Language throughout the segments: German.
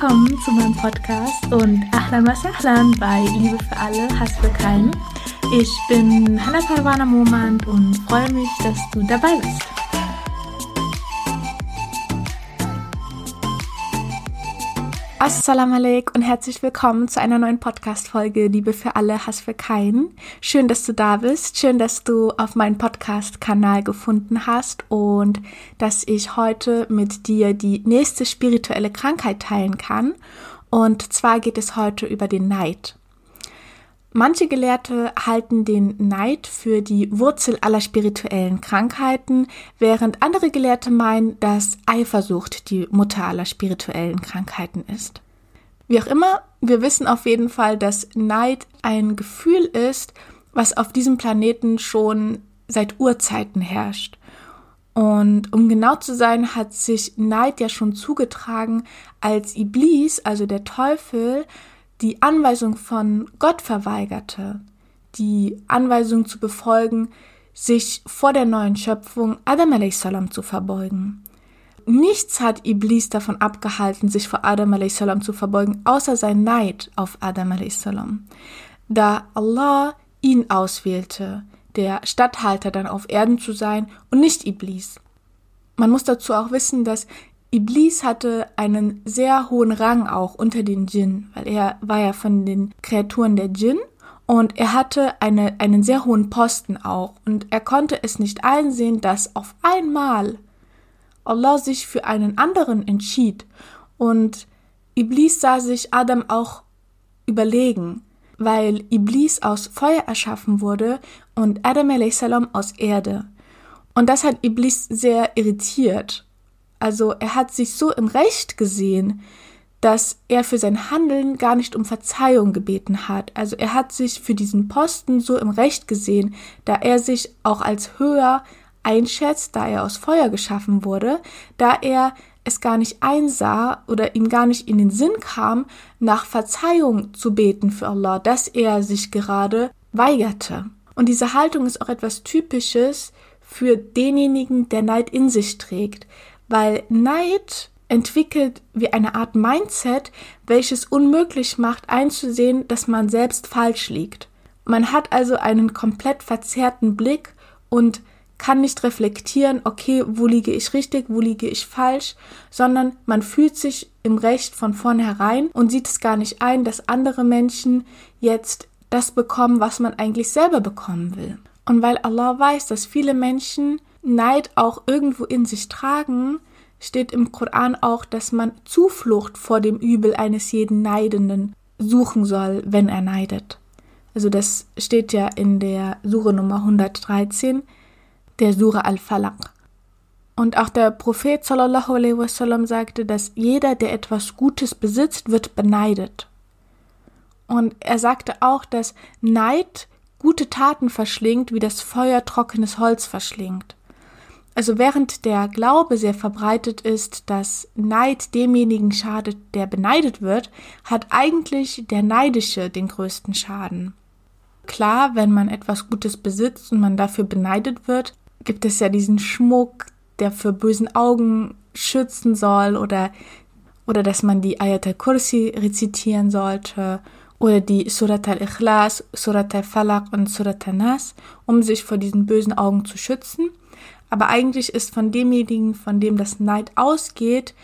Willkommen zu meinem Podcast und Ahlan wa Sahlan bei Liebe für alle, Hass für keinen. Ich bin Hannah Parwana Momand und freue mich, dass du dabei bist. Assalamu alaikum und herzlich willkommen zu einer neuen Podcast-Folge Liebe für alle, Hass für keinen. Schön, dass du da bist. Schön, dass du auf meinen Podcast-Kanal gefunden hast und dass ich heute mit dir die nächste spirituelle Krankheit teilen kann. Und zwar geht es heute über den Neid. Manche Gelehrte halten den Neid für die Wurzel aller spirituellen Krankheiten, während andere Gelehrte meinen, dass Eifersucht die Mutter aller spirituellen Krankheiten ist. Wie auch immer, wir wissen auf jeden Fall, dass Neid ein Gefühl ist, was auf diesem Planeten schon seit Urzeiten herrscht. Und um genau zu sein, hat sich Neid ja schon zugetragen, als Iblis, also der Teufel, die Anweisung von Gott verweigerte, die Anweisung zu befolgen, sich vor der neuen Schöpfung Adam a.s. zu verbeugen. Nichts hat Iblis davon abgehalten, sich vor Adam a.s. zu verbeugen, außer sein Neid auf Adam a.s. Da Allah ihn auswählte, der Statthalter dann auf Erden zu sein und nicht Iblis. Man muss dazu auch wissen, dass Iblis hatte einen sehr hohen Rang auch unter den Djinn, weil er war ja von den Kreaturen der Djinn und er hatte eine, einen sehr hohen Posten auch und er konnte es nicht einsehen, dass auf einmal Allah sich für einen anderen entschied und Iblis sah sich Adam auch überlegen, weil Iblis aus Feuer erschaffen wurde und Adam a.s. aus Erde. Und das hat Iblis sehr irritiert also er hat sich so im Recht gesehen, dass er für sein Handeln gar nicht um Verzeihung gebeten hat. Also er hat sich für diesen Posten so im Recht gesehen, da er sich auch als höher einschätzt, da er aus Feuer geschaffen wurde, da er es gar nicht einsah oder ihm gar nicht in den Sinn kam, nach Verzeihung zu beten für Allah, dass er sich gerade weigerte. Und diese Haltung ist auch etwas Typisches für denjenigen, der Neid in sich trägt weil Neid entwickelt wie eine Art Mindset, welches unmöglich macht einzusehen, dass man selbst falsch liegt. Man hat also einen komplett verzerrten Blick und kann nicht reflektieren, okay, wo liege ich richtig, wo liege ich falsch, sondern man fühlt sich im Recht von vornherein und sieht es gar nicht ein, dass andere Menschen jetzt das bekommen, was man eigentlich selber bekommen will. Und weil Allah weiß, dass viele Menschen Neid auch irgendwo in sich tragen, steht im Koran auch, dass man Zuflucht vor dem Übel eines jeden Neidenden suchen soll, wenn er neidet. Also das steht ja in der Sure Nummer 113, der Sure Al-Falaq. Und auch der Prophet sallallahu alaihi wasallam sagte, dass jeder, der etwas Gutes besitzt, wird beneidet. Und er sagte auch, dass Neid gute Taten verschlingt, wie das Feuer trockenes Holz verschlingt. Also während der Glaube sehr verbreitet ist, dass Neid demjenigen schadet, der beneidet wird, hat eigentlich der Neidische den größten Schaden. Klar, wenn man etwas Gutes besitzt und man dafür beneidet wird, gibt es ja diesen Schmuck, der für bösen Augen schützen soll oder, oder dass man die Ayat al-Kursi rezitieren sollte oder die Surat al-Ikhlas, Surat al-Falaq und Surat al-Nas, um sich vor diesen bösen Augen zu schützen. Aber eigentlich ist von demjenigen, von dem das Neid ausgeht,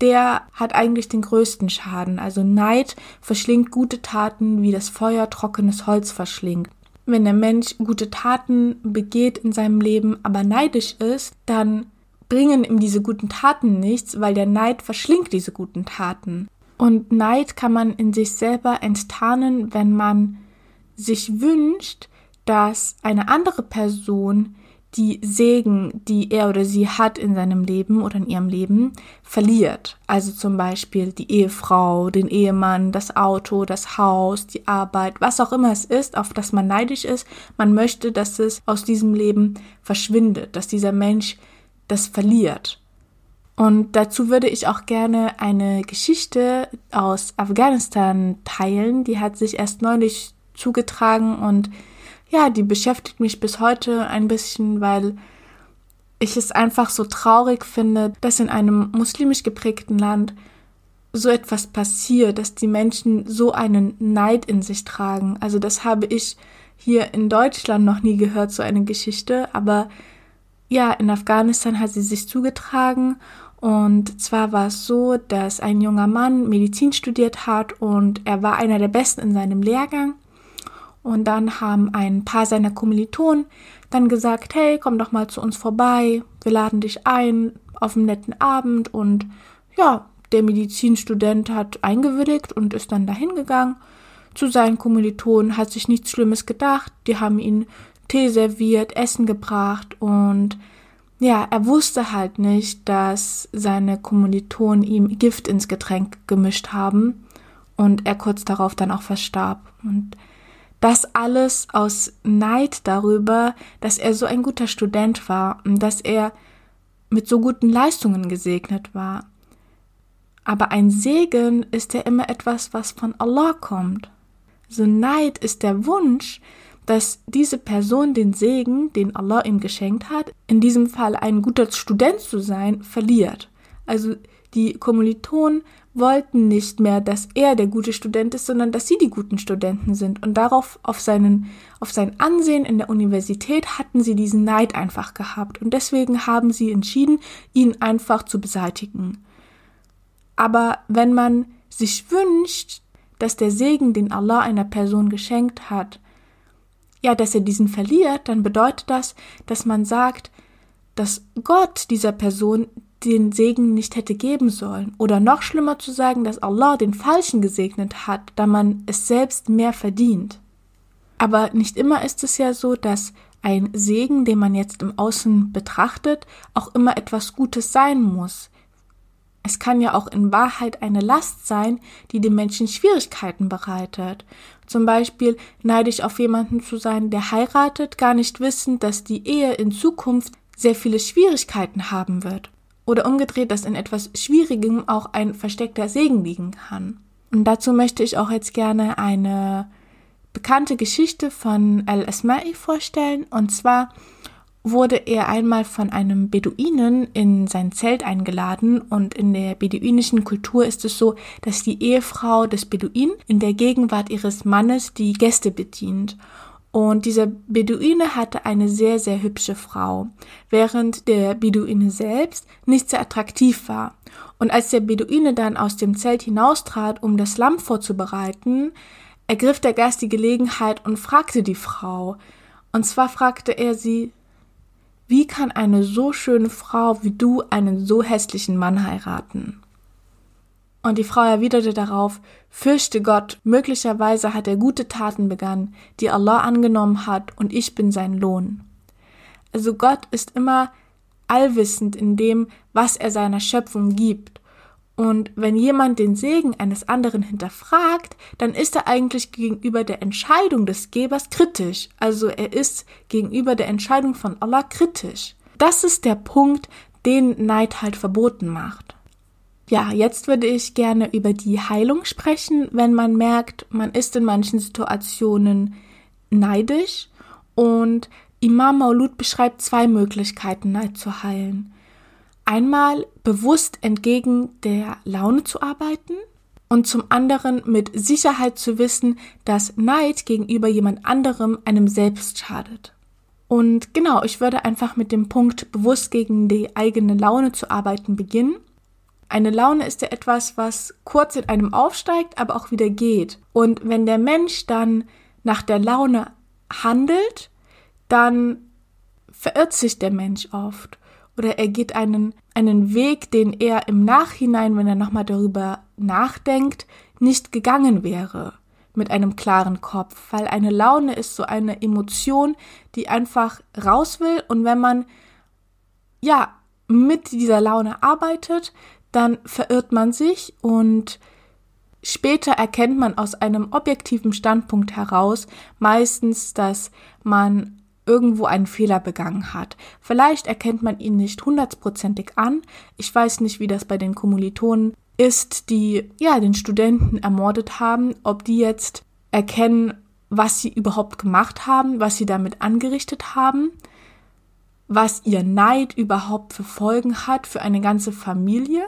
der hat eigentlich den größten Schaden. Also Neid verschlingt gute Taten, wie das Feuer trockenes Holz verschlingt. Wenn der Mensch gute Taten begeht in seinem Leben, aber neidisch ist, dann bringen ihm diese guten Taten nichts, weil der Neid verschlingt diese guten Taten. Und Neid kann man in sich selber enttarnen, wenn man sich wünscht, dass eine andere Person die Segen, die er oder sie hat in seinem Leben oder in ihrem Leben, verliert. Also zum Beispiel die Ehefrau, den Ehemann, das Auto, das Haus, die Arbeit, was auch immer es ist, auf das man neidisch ist. Man möchte, dass es aus diesem Leben verschwindet, dass dieser Mensch das verliert. Und dazu würde ich auch gerne eine Geschichte aus Afghanistan teilen. Die hat sich erst neulich zugetragen und ja, die beschäftigt mich bis heute ein bisschen, weil ich es einfach so traurig finde, dass in einem muslimisch geprägten Land so etwas passiert, dass die Menschen so einen Neid in sich tragen. Also das habe ich hier in Deutschland noch nie gehört, so eine Geschichte, aber ja, in Afghanistan hat sie sich zugetragen und zwar war es so, dass ein junger Mann Medizin studiert hat und er war einer der Besten in seinem Lehrgang. Und dann haben ein paar seiner Kommilitonen dann gesagt, hey, komm doch mal zu uns vorbei, wir laden dich ein auf einen netten Abend. Und ja, der Medizinstudent hat eingewilligt und ist dann dahin gegangen zu seinen Kommilitonen, hat sich nichts Schlimmes gedacht, die haben ihn Tee serviert, Essen gebracht und ja, er wusste halt nicht, dass seine Kommilitonen ihm Gift ins Getränk gemischt haben und er kurz darauf dann auch verstarb. Und das alles aus Neid darüber, dass er so ein guter Student war und dass er mit so guten Leistungen gesegnet war. Aber ein Segen ist ja immer etwas, was von Allah kommt. So Neid ist der Wunsch, dass diese Person den Segen, den Allah ihm geschenkt hat, in diesem Fall ein guter Student zu sein, verliert. Also die Kommilitonen wollten nicht mehr, dass er der gute Student ist, sondern dass sie die guten Studenten sind. Und darauf, auf seinen, auf sein Ansehen in der Universität hatten sie diesen Neid einfach gehabt. Und deswegen haben sie entschieden, ihn einfach zu beseitigen. Aber wenn man sich wünscht, dass der Segen, den Allah einer Person geschenkt hat, ja, dass er diesen verliert, dann bedeutet das, dass man sagt, dass Gott dieser Person den Segen nicht hätte geben sollen. Oder noch schlimmer zu sagen, dass Allah den Falschen gesegnet hat, da man es selbst mehr verdient. Aber nicht immer ist es ja so, dass ein Segen, den man jetzt im Außen betrachtet, auch immer etwas Gutes sein muss. Es kann ja auch in Wahrheit eine Last sein, die den Menschen Schwierigkeiten bereitet. Zum Beispiel neidisch auf jemanden zu sein, der heiratet, gar nicht wissend, dass die Ehe in Zukunft sehr viele Schwierigkeiten haben wird. Oder umgedreht, dass in etwas Schwierigem auch ein versteckter Segen liegen kann. Und dazu möchte ich auch jetzt gerne eine bekannte Geschichte von Al-Asma'i vorstellen. Und zwar wurde er einmal von einem Beduinen in sein Zelt eingeladen und in der beduinischen Kultur ist es so, dass die Ehefrau des Beduinen in der Gegenwart ihres Mannes die Gäste bedient. Und dieser Beduine hatte eine sehr, sehr hübsche Frau, während der Beduine selbst nicht sehr attraktiv war. Und als der Beduine dann aus dem Zelt hinaustrat, um das Lamm vorzubereiten, ergriff der Gast die Gelegenheit und fragte die Frau. Und zwar fragte er sie, wie kann eine so schöne Frau wie du einen so hässlichen Mann heiraten? Und die Frau erwiderte darauf, fürchte Gott, möglicherweise hat er gute Taten begangen, die Allah angenommen hat, und ich bin sein Lohn. Also Gott ist immer allwissend in dem, was er seiner Schöpfung gibt. Und wenn jemand den Segen eines anderen hinterfragt, dann ist er eigentlich gegenüber der Entscheidung des Gebers kritisch. Also er ist gegenüber der Entscheidung von Allah kritisch. Das ist der Punkt, den Neid halt verboten macht. Ja, jetzt würde ich gerne über die Heilung sprechen, wenn man merkt, man ist in manchen Situationen neidisch. Und Imam Maulud beschreibt zwei Möglichkeiten, Neid zu heilen einmal bewusst entgegen der Laune zu arbeiten und zum anderen mit Sicherheit zu wissen, dass Neid gegenüber jemand anderem einem selbst schadet. Und genau, ich würde einfach mit dem Punkt bewusst gegen die eigene Laune zu arbeiten beginnen. Eine Laune ist ja etwas, was kurz in einem aufsteigt, aber auch wieder geht. Und wenn der Mensch dann nach der Laune handelt, dann verirrt sich der Mensch oft. Oder er geht einen, einen Weg, den er im Nachhinein, wenn er nochmal darüber nachdenkt, nicht gegangen wäre mit einem klaren Kopf, weil eine Laune ist so eine Emotion, die einfach raus will. Und wenn man ja mit dieser Laune arbeitet, dann verirrt man sich und später erkennt man aus einem objektiven Standpunkt heraus meistens, dass man irgendwo einen Fehler begangen hat. Vielleicht erkennt man ihn nicht hundertprozentig an. Ich weiß nicht, wie das bei den Kommilitonen ist, die ja den Studenten ermordet haben, ob die jetzt erkennen, was sie überhaupt gemacht haben, was sie damit angerichtet haben, was ihr Neid überhaupt für Folgen hat für eine ganze Familie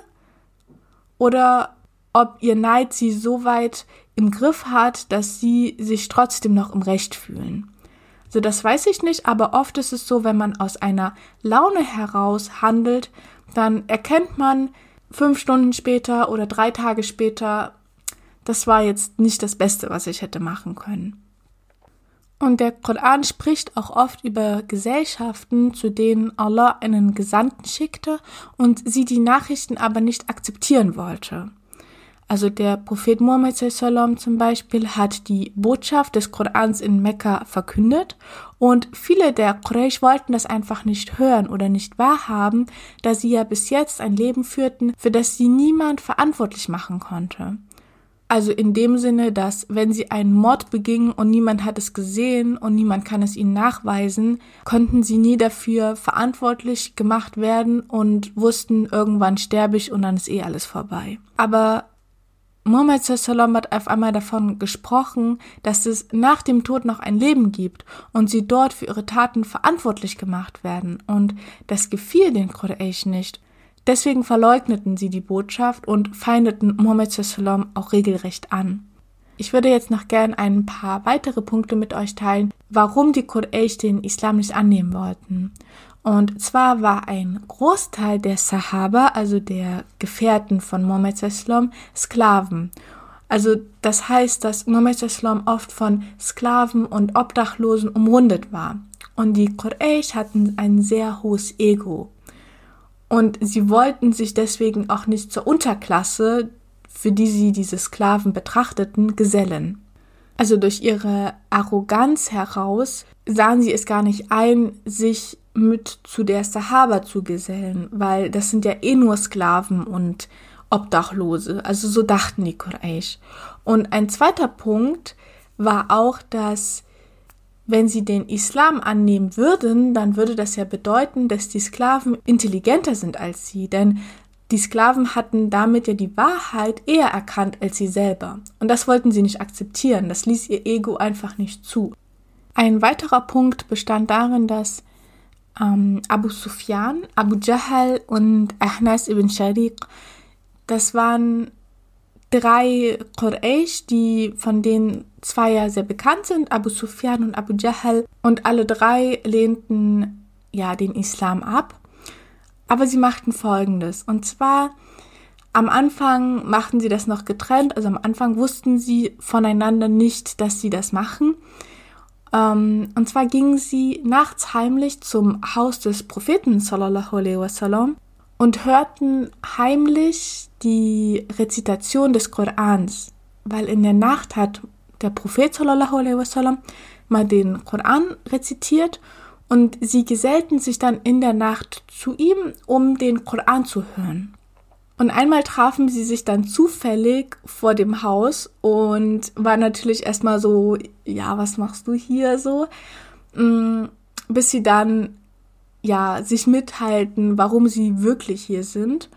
oder ob ihr Neid sie so weit im Griff hat, dass sie sich trotzdem noch im Recht fühlen. Also das weiß ich nicht, aber oft ist es so, wenn man aus einer Laune heraus handelt, dann erkennt man fünf Stunden später oder drei Tage später, das war jetzt nicht das Beste, was ich hätte machen können. Und der Koran spricht auch oft über Gesellschaften, zu denen Allah einen Gesandten schickte und sie die Nachrichten aber nicht akzeptieren wollte. Also der Prophet Muhammad zum Beispiel hat die Botschaft des Korans in Mekka verkündet und viele der Quraysh wollten das einfach nicht hören oder nicht wahrhaben, da sie ja bis jetzt ein Leben führten, für das sie niemand verantwortlich machen konnte. Also in dem Sinne, dass wenn sie einen Mord begingen und niemand hat es gesehen und niemand kann es ihnen nachweisen, konnten sie nie dafür verantwortlich gemacht werden und wussten, irgendwann sterbe ich und dann ist eh alles vorbei. Aber Muhammad sallam hat auf einmal davon gesprochen, dass es nach dem Tod noch ein Leben gibt und sie dort für ihre Taten verantwortlich gemacht werden und das gefiel den Quraysh nicht. Deswegen verleugneten sie die Botschaft und feindeten Muhammad sallam auch regelrecht an. Ich würde jetzt noch gern ein paar weitere Punkte mit euch teilen, warum die Quraysh den Islam nicht annehmen wollten. Und zwar war ein Großteil der Sahaba, also der Gefährten von Mohammed Islam, Sklaven. Also das heißt, dass Mohammed Islam oft von Sklaven und Obdachlosen umrundet war. Und die Quraysh hatten ein sehr hohes Ego. Und sie wollten sich deswegen auch nicht zur Unterklasse, für die sie diese Sklaven betrachteten, gesellen. Also durch ihre Arroganz heraus sahen sie es gar nicht ein, sich mit zu der Sahaba zu gesellen, weil das sind ja eh nur Sklaven und Obdachlose. Also so dachten die Quraysh. Und ein zweiter Punkt war auch, dass wenn sie den Islam annehmen würden, dann würde das ja bedeuten, dass die Sklaven intelligenter sind als sie, denn die Sklaven hatten damit ja die Wahrheit eher erkannt als sie selber. Und das wollten sie nicht akzeptieren, das ließ ihr Ego einfach nicht zu. Ein weiterer Punkt bestand darin, dass ähm, Abu Sufyan, Abu Jahl und Ahnas ibn Shariq, das waren drei Quraysh, die von denen zwei ja sehr bekannt sind, Abu Sufyan und Abu Jahl, und alle drei lehnten ja den Islam ab. Aber sie machten folgendes, und zwar am Anfang machten sie das noch getrennt, also am Anfang wussten sie voneinander nicht, dass sie das machen. Ähm, und zwar gingen sie nachts heimlich zum Haus des Propheten sallallahu alaihi wasallam und hörten heimlich die Rezitation des Korans, weil in der Nacht hat der Prophet sallallahu alaihi wasallam mal den Koran rezitiert und sie gesellten sich dann in der Nacht zu ihm, um den Koran zu hören. Und einmal trafen sie sich dann zufällig vor dem Haus und war natürlich erstmal so, ja, was machst du hier so? Mm, bis sie dann, ja, sich mithalten, warum sie wirklich hier sind.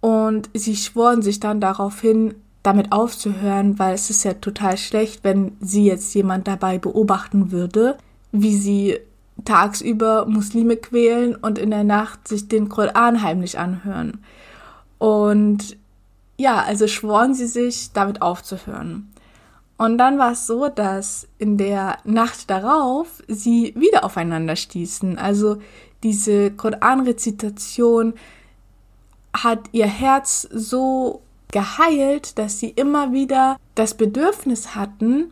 Und sie schworen sich dann darauf hin, damit aufzuhören, weil es ist ja total schlecht, wenn sie jetzt jemand dabei beobachten würde, wie sie tagsüber Muslime quälen und in der Nacht sich den Koran heimlich anhören. Und ja, also schworen sie sich, damit aufzuhören. Und dann war es so, dass in der Nacht darauf sie wieder aufeinander stießen. Also diese Koran-Rezitation hat ihr Herz so geheilt, dass sie immer wieder das Bedürfnis hatten,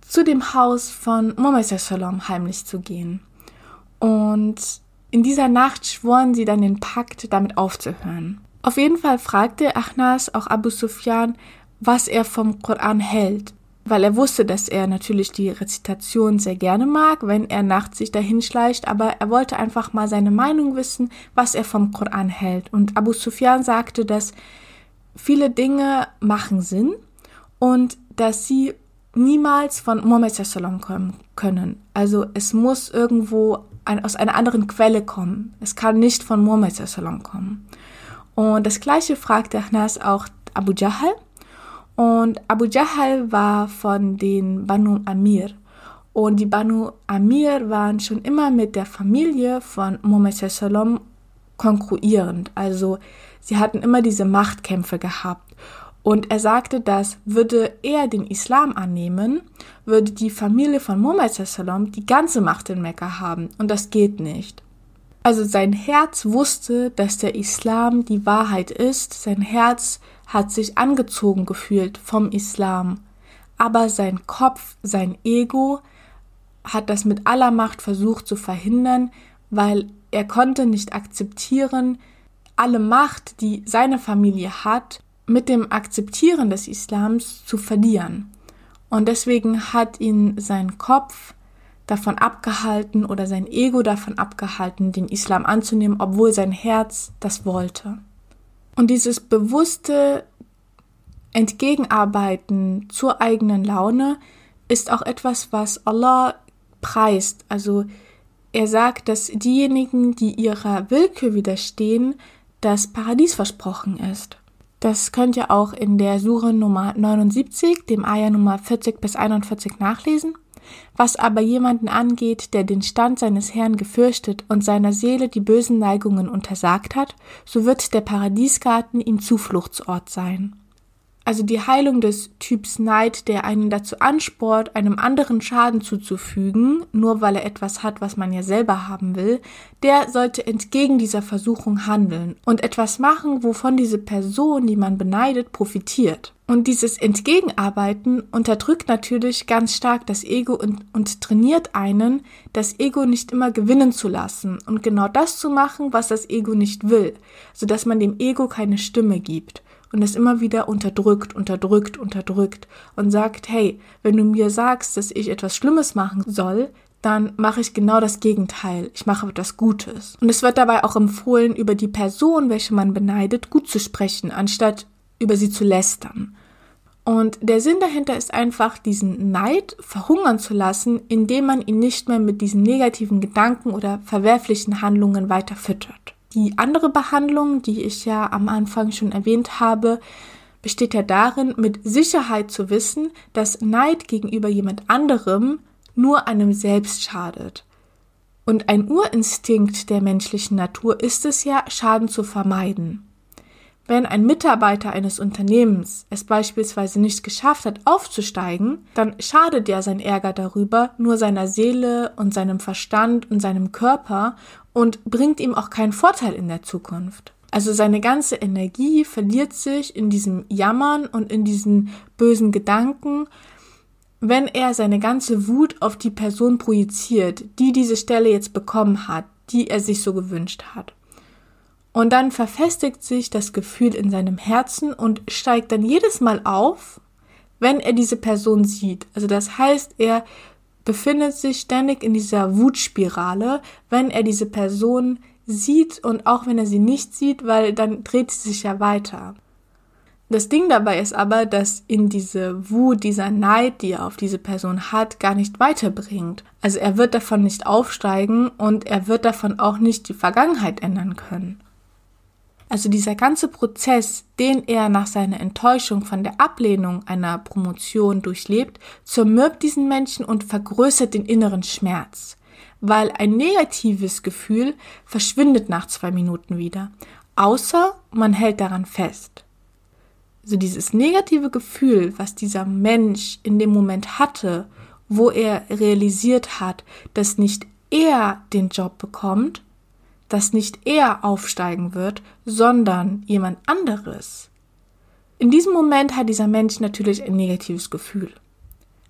zu dem Haus von Muhammad Shalom heimlich zu gehen. Und in dieser Nacht schworen sie dann den Pakt, damit aufzuhören. Auf jeden Fall fragte Achnas auch Abu Sufyan, was er vom Koran hält, weil er wusste, dass er natürlich die Rezitation sehr gerne mag, wenn er nachts sich dahin schleicht, aber er wollte einfach mal seine Meinung wissen, was er vom Koran hält. Und Abu Sufyan sagte, dass viele Dinge machen Sinn und dass sie niemals von Muhammad kommen können. Also es muss irgendwo ein, aus einer anderen Quelle kommen. Es kann nicht von Muhammad kommen. Und das gleiche fragte Ahnas auch Abu Jahl. Und Abu Jahl war von den Banu Amir. Und die Banu Amir waren schon immer mit der Familie von Muhammad konkurrierend. Also sie hatten immer diese Machtkämpfe gehabt. Und er sagte, dass würde er den Islam annehmen, würde die Familie von Muhammad sallam die ganze Macht in Mekka haben. Und das geht nicht. Also sein Herz wusste, dass der Islam die Wahrheit ist. Sein Herz hat sich angezogen gefühlt vom Islam. Aber sein Kopf, sein Ego hat das mit aller Macht versucht zu verhindern, weil er konnte nicht akzeptieren, alle Macht, die seine Familie hat, mit dem Akzeptieren des Islams zu verlieren. Und deswegen hat ihn sein Kopf davon abgehalten oder sein Ego davon abgehalten, den Islam anzunehmen, obwohl sein Herz das wollte. Und dieses bewusste Entgegenarbeiten zur eigenen Laune ist auch etwas, was Allah preist. Also er sagt, dass diejenigen, die ihrer Willkür widerstehen, das Paradies versprochen ist. Das könnt ihr auch in der Sure Nummer 79, dem Ayah Nummer 40 bis 41 nachlesen. Was aber jemanden angeht, der den Stand seines Herrn gefürchtet und seiner Seele die bösen Neigungen untersagt hat, so wird der Paradiesgarten ihm Zufluchtsort sein also die Heilung des Typs Neid, der einen dazu ansport, einem anderen Schaden zuzufügen, nur weil er etwas hat, was man ja selber haben will, der sollte entgegen dieser Versuchung handeln und etwas machen, wovon diese Person, die man beneidet, profitiert. Und dieses Entgegenarbeiten unterdrückt natürlich ganz stark das Ego und, und, trainiert einen, das Ego nicht immer gewinnen zu lassen und genau das zu machen, was das Ego nicht will, sodass man dem Ego keine Stimme gibt und es immer wieder unterdrückt, unterdrückt, unterdrückt und sagt, hey, wenn du mir sagst, dass ich etwas Schlimmes machen soll, dann mache ich genau das Gegenteil. Ich mache etwas Gutes. Und es wird dabei auch empfohlen, über die Person, welche man beneidet, gut zu sprechen, anstatt über sie zu lästern. Und der Sinn dahinter ist einfach, diesen Neid verhungern zu lassen, indem man ihn nicht mehr mit diesen negativen Gedanken oder verwerflichen Handlungen weiter füttert. Die andere Behandlung, die ich ja am Anfang schon erwähnt habe, besteht ja darin, mit Sicherheit zu wissen, dass Neid gegenüber jemand anderem nur einem selbst schadet. Und ein Urinstinkt der menschlichen Natur ist es ja, Schaden zu vermeiden. Wenn ein Mitarbeiter eines Unternehmens es beispielsweise nicht geschafft hat, aufzusteigen, dann schadet ja sein Ärger darüber nur seiner Seele und seinem Verstand und seinem Körper und bringt ihm auch keinen Vorteil in der Zukunft. Also seine ganze Energie verliert sich in diesem Jammern und in diesen bösen Gedanken, wenn er seine ganze Wut auf die Person projiziert, die diese Stelle jetzt bekommen hat, die er sich so gewünscht hat. Und dann verfestigt sich das Gefühl in seinem Herzen und steigt dann jedes Mal auf, wenn er diese Person sieht. Also das heißt, er befindet sich ständig in dieser Wutspirale, wenn er diese Person sieht und auch wenn er sie nicht sieht, weil dann dreht sie sich ja weiter. Das Ding dabei ist aber, dass ihn diese Wut, dieser Neid, die er auf diese Person hat, gar nicht weiterbringt. Also er wird davon nicht aufsteigen und er wird davon auch nicht die Vergangenheit ändern können. Also dieser ganze Prozess, den er nach seiner Enttäuschung von der Ablehnung einer Promotion durchlebt, zermürbt diesen Menschen und vergrößert den inneren Schmerz. Weil ein negatives Gefühl verschwindet nach zwei Minuten wieder, außer man hält daran fest. So dieses negative Gefühl, was dieser Mensch in dem Moment hatte, wo er realisiert hat, dass nicht er den Job bekommt, dass nicht er aufsteigen wird, sondern jemand anderes. In diesem Moment hat dieser Mensch natürlich ein negatives Gefühl.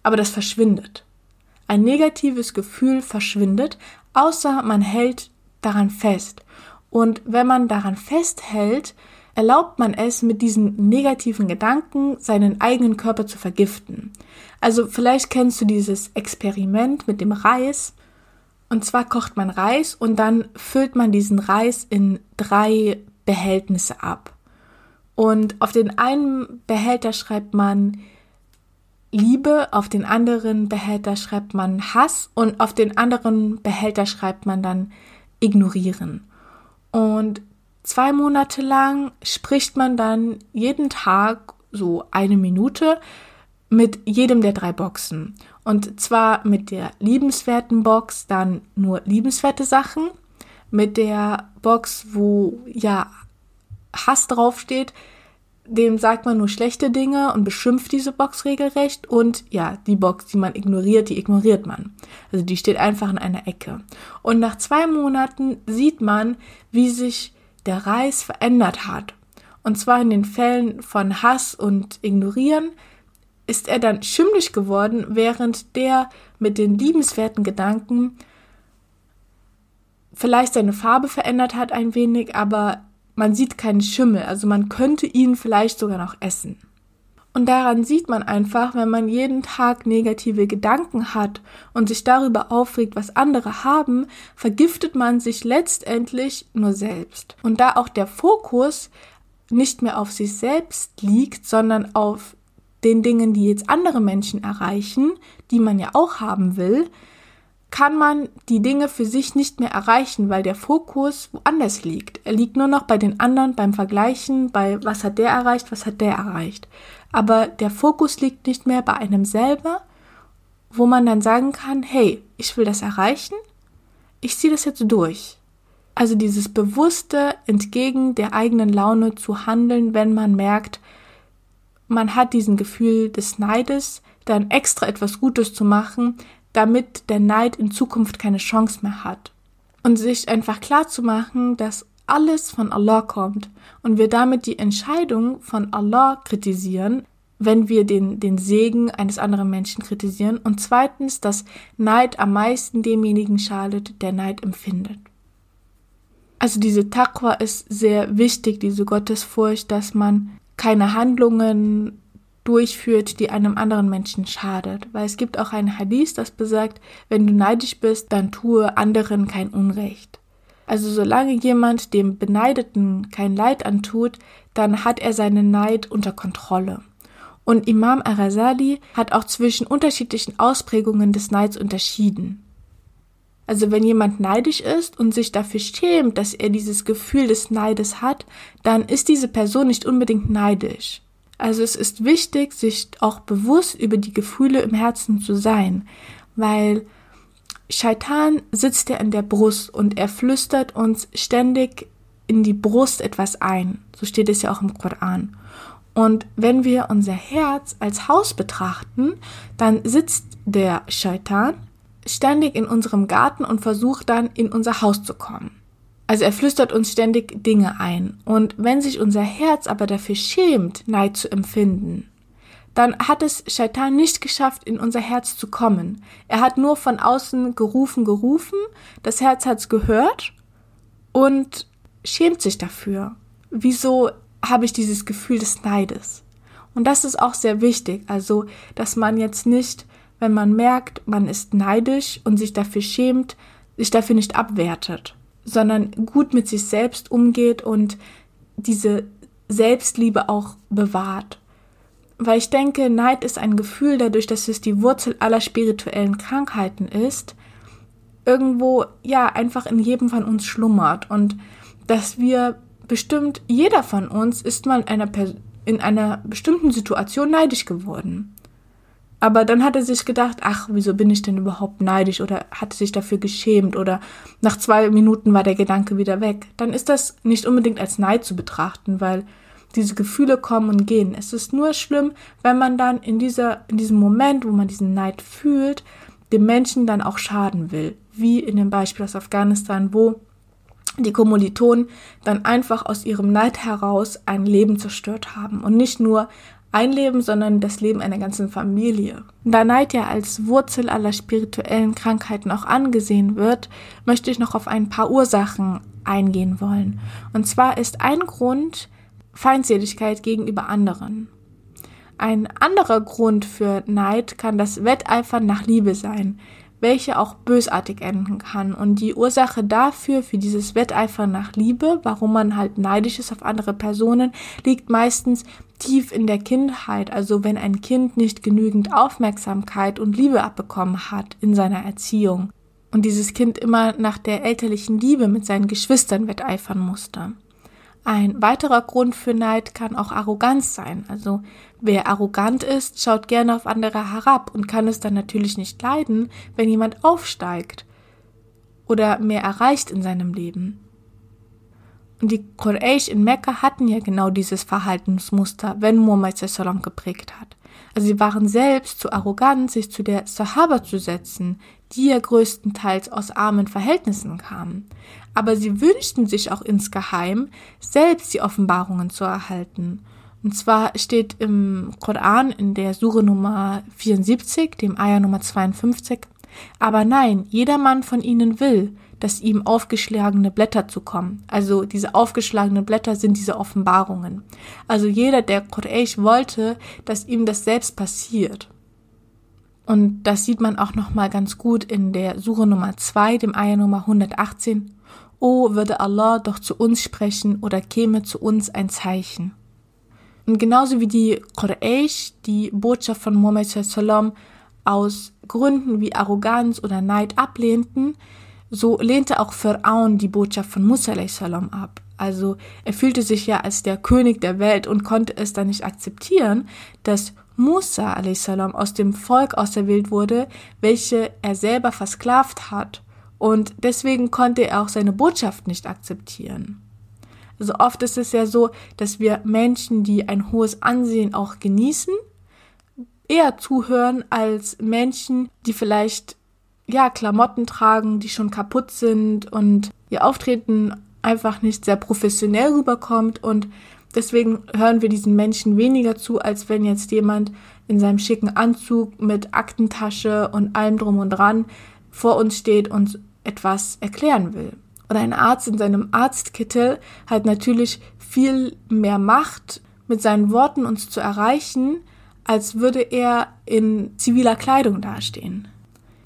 Aber das verschwindet. Ein negatives Gefühl verschwindet, außer man hält daran fest. Und wenn man daran festhält, erlaubt man es, mit diesen negativen Gedanken seinen eigenen Körper zu vergiften. Also vielleicht kennst du dieses Experiment mit dem Reis. Und zwar kocht man Reis und dann füllt man diesen Reis in drei Behältnisse ab. Und auf den einen Behälter schreibt man Liebe, auf den anderen Behälter schreibt man Hass und auf den anderen Behälter schreibt man dann ignorieren. Und zwei Monate lang spricht man dann jeden Tag so eine Minute mit jedem der drei Boxen. Und zwar mit der liebenswerten Box dann nur liebenswerte Sachen, mit der Box, wo ja Hass draufsteht, dem sagt man nur schlechte Dinge und beschimpft diese Box regelrecht und ja, die Box, die man ignoriert, die ignoriert man. Also die steht einfach in einer Ecke. Und nach zwei Monaten sieht man, wie sich der Reis verändert hat. Und zwar in den Fällen von Hass und Ignorieren ist er dann schimmlig geworden, während der mit den liebenswerten Gedanken vielleicht seine Farbe verändert hat ein wenig, aber man sieht keinen Schimmel, also man könnte ihn vielleicht sogar noch essen. Und daran sieht man einfach, wenn man jeden Tag negative Gedanken hat und sich darüber aufregt, was andere haben, vergiftet man sich letztendlich nur selbst. Und da auch der Fokus nicht mehr auf sich selbst liegt, sondern auf den Dingen, die jetzt andere Menschen erreichen, die man ja auch haben will, kann man die Dinge für sich nicht mehr erreichen, weil der Fokus woanders liegt. Er liegt nur noch bei den anderen, beim Vergleichen, bei was hat der erreicht, was hat der erreicht. Aber der Fokus liegt nicht mehr bei einem selber, wo man dann sagen kann, hey, ich will das erreichen, ich ziehe das jetzt durch. Also dieses bewusste, entgegen der eigenen Laune zu handeln, wenn man merkt, man hat diesen Gefühl des Neides, dann extra etwas Gutes zu machen, damit der Neid in Zukunft keine Chance mehr hat. Und sich einfach klar zu machen, dass alles von Allah kommt und wir damit die Entscheidung von Allah kritisieren, wenn wir den, den Segen eines anderen Menschen kritisieren und zweitens, dass Neid am meisten demjenigen schadet, der Neid empfindet. Also diese Taqwa ist sehr wichtig, diese Gottesfurcht, dass man keine Handlungen durchführt, die einem anderen Menschen schadet. Weil es gibt auch ein Hadith, das besagt, wenn du neidisch bist, dann tue anderen kein Unrecht. Also solange jemand dem Beneideten kein Leid antut, dann hat er seinen Neid unter Kontrolle. Und Imam Arazali hat auch zwischen unterschiedlichen Ausprägungen des Neids unterschieden. Also wenn jemand neidisch ist und sich dafür schämt, dass er dieses Gefühl des Neides hat, dann ist diese Person nicht unbedingt neidisch. Also es ist wichtig, sich auch bewusst über die Gefühle im Herzen zu sein, weil Shaitan sitzt ja in der Brust und er flüstert uns ständig in die Brust etwas ein. So steht es ja auch im Koran. Und wenn wir unser Herz als Haus betrachten, dann sitzt der Shaitan ständig in unserem Garten und versucht dann in unser Haus zu kommen. Also er flüstert uns ständig Dinge ein. Und wenn sich unser Herz aber dafür schämt, Neid zu empfinden, dann hat es Shaitan nicht geschafft, in unser Herz zu kommen. Er hat nur von außen gerufen, gerufen, das Herz hat's gehört und schämt sich dafür. Wieso habe ich dieses Gefühl des Neides? Und das ist auch sehr wichtig, also, dass man jetzt nicht, wenn man merkt, man ist neidisch und sich dafür schämt, sich dafür nicht abwertet sondern gut mit sich selbst umgeht und diese Selbstliebe auch bewahrt. Weil ich denke, Neid ist ein Gefühl, dadurch, dass es die Wurzel aller spirituellen Krankheiten ist, irgendwo ja einfach in jedem von uns schlummert und dass wir bestimmt, jeder von uns ist mal in einer, in einer bestimmten Situation neidisch geworden. Aber dann hat er sich gedacht, ach, wieso bin ich denn überhaupt neidisch oder hat sich dafür geschämt oder nach zwei Minuten war der Gedanke wieder weg. Dann ist das nicht unbedingt als Neid zu betrachten, weil diese Gefühle kommen und gehen. Es ist nur schlimm, wenn man dann in dieser, in diesem Moment, wo man diesen Neid fühlt, dem Menschen dann auch schaden will. Wie in dem Beispiel aus Afghanistan, wo die Kommilitonen dann einfach aus ihrem Neid heraus ein Leben zerstört haben und nicht nur ein Leben, sondern das Leben einer ganzen Familie. Da Neid ja als Wurzel aller spirituellen Krankheiten auch angesehen wird, möchte ich noch auf ein paar Ursachen eingehen wollen. Und zwar ist ein Grund Feindseligkeit gegenüber anderen. Ein anderer Grund für Neid kann das Wetteifern nach Liebe sein welche auch bösartig enden kann. Und die Ursache dafür, für dieses Wetteifern nach Liebe, warum man halt neidisch ist auf andere Personen, liegt meistens tief in der Kindheit. Also wenn ein Kind nicht genügend Aufmerksamkeit und Liebe abbekommen hat in seiner Erziehung und dieses Kind immer nach der elterlichen Liebe mit seinen Geschwistern wetteifern musste. Ein weiterer Grund für Neid kann auch Arroganz sein. Also wer arrogant ist, schaut gerne auf andere herab und kann es dann natürlich nicht leiden, wenn jemand aufsteigt oder mehr erreicht in seinem Leben. Und die Quraysh in Mekka hatten ja genau dieses Verhaltensmuster, wenn Muhammad sallam geprägt hat. Also sie waren selbst zu arrogant, sich zu der Sahaba zu setzen, die ja größtenteils aus armen Verhältnissen kamen. Aber sie wünschten sich auch insgeheim, selbst die Offenbarungen zu erhalten. Und zwar steht im Koran in der Sure Nummer 74, dem Ayah Nummer 52, aber nein, jedermann von ihnen will, dass ihm aufgeschlagene Blätter zukommen. Also diese aufgeschlagenen Blätter sind diese Offenbarungen. Also jeder, der Quraysh wollte, dass ihm das selbst passiert. Und das sieht man auch nochmal ganz gut in der Suche Nummer 2, dem Ayah Nummer 118. Oh, würde Allah doch zu uns sprechen oder käme zu uns ein Zeichen. Und genauso wie die Quraysh die Botschaft von Muhammad sallam aus Gründen wie Arroganz oder Neid ablehnten, so lehnte auch Pharaon die Botschaft von Musa salam ab. Also er fühlte sich ja als der König der Welt und konnte es dann nicht akzeptieren, dass Musa salam aus dem Volk auserwählt wurde, welche er selber versklavt hat. Und deswegen konnte er auch seine Botschaft nicht akzeptieren. Also oft ist es ja so, dass wir Menschen, die ein hohes Ansehen auch genießen, eher zuhören als Menschen, die vielleicht ja, Klamotten tragen, die schon kaputt sind und ihr Auftreten einfach nicht sehr professionell rüberkommt und deswegen hören wir diesen Menschen weniger zu, als wenn jetzt jemand in seinem schicken Anzug mit Aktentasche und allem drum und dran vor uns steht und etwas erklären will. Oder ein Arzt in seinem Arztkittel hat natürlich viel mehr Macht, mit seinen Worten uns zu erreichen, als würde er in ziviler Kleidung dastehen.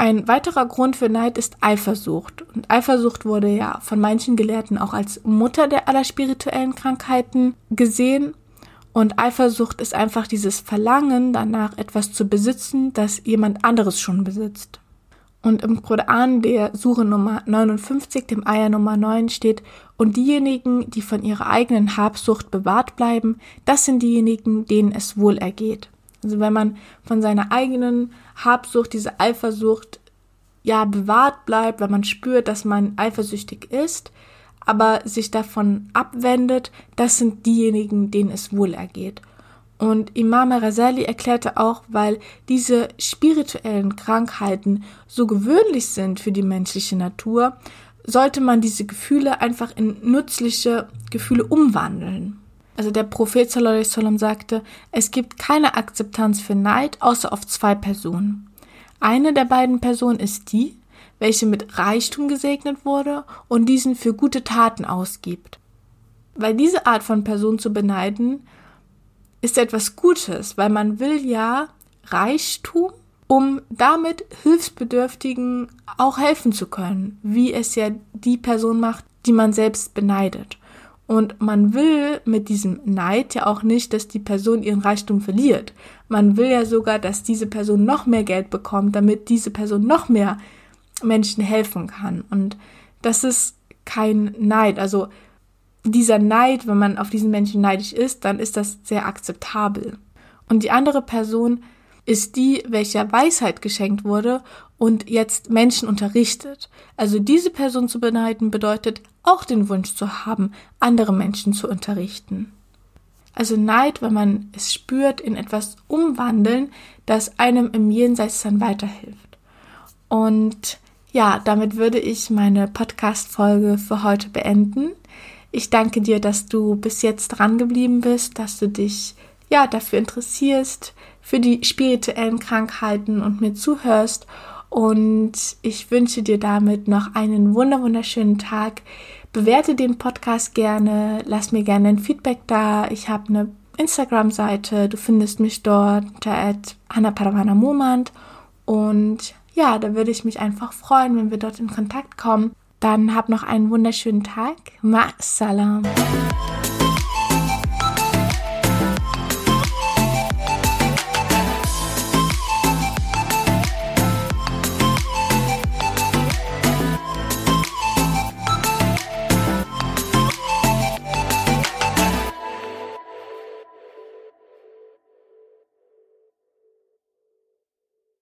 Ein weiterer Grund für Neid ist Eifersucht. Und Eifersucht wurde ja von manchen Gelehrten auch als Mutter der aller spirituellen Krankheiten gesehen. Und Eifersucht ist einfach dieses Verlangen danach, etwas zu besitzen, das jemand anderes schon besitzt. Und im Koran der Sure Nummer 59, dem Eier Nummer 9 steht, und diejenigen, die von ihrer eigenen Habsucht bewahrt bleiben, das sind diejenigen, denen es wohl ergeht. Also wenn man von seiner eigenen Habsucht, diese Eifersucht, ja, bewahrt bleibt, wenn man spürt, dass man eifersüchtig ist, aber sich davon abwendet, das sind diejenigen, denen es wohl ergeht. Und Imam Razali erklärte auch, weil diese spirituellen Krankheiten so gewöhnlich sind für die menschliche Natur, sollte man diese Gefühle einfach in nützliche Gefühle umwandeln. Also der Prophet sallam sagte, es gibt keine Akzeptanz für Neid außer auf zwei Personen. Eine der beiden Personen ist die, welche mit Reichtum gesegnet wurde und diesen für gute Taten ausgibt. Weil diese Art von Person zu beneiden, ist etwas Gutes, weil man will ja Reichtum, um damit Hilfsbedürftigen auch helfen zu können, wie es ja die Person macht, die man selbst beneidet. Und man will mit diesem Neid ja auch nicht, dass die Person ihren Reichtum verliert. Man will ja sogar, dass diese Person noch mehr Geld bekommt, damit diese Person noch mehr Menschen helfen kann. Und das ist kein Neid. Also dieser Neid, wenn man auf diesen Menschen neidisch ist, dann ist das sehr akzeptabel. Und die andere Person ist die, welcher Weisheit geschenkt wurde und jetzt Menschen unterrichtet. Also diese Person zu beneiden bedeutet auch den Wunsch zu haben, andere Menschen zu unterrichten. Also Neid, wenn man es spürt, in etwas umwandeln, das einem im Jenseits dann weiterhilft. Und ja, damit würde ich meine Podcast-Folge für heute beenden. Ich danke dir, dass du bis jetzt dran geblieben bist, dass du dich ja dafür interessierst, für die spirituellen Krankheiten und mir zuhörst. Und ich wünsche dir damit noch einen wunderschönen Tag. Bewerte den Podcast gerne, lass mir gerne ein Feedback da. Ich habe eine Instagram-Seite, du findest mich dort unter Momand. Und ja, da würde ich mich einfach freuen, wenn wir dort in Kontakt kommen. Dann hab noch einen wunderschönen Tag. Ma salam.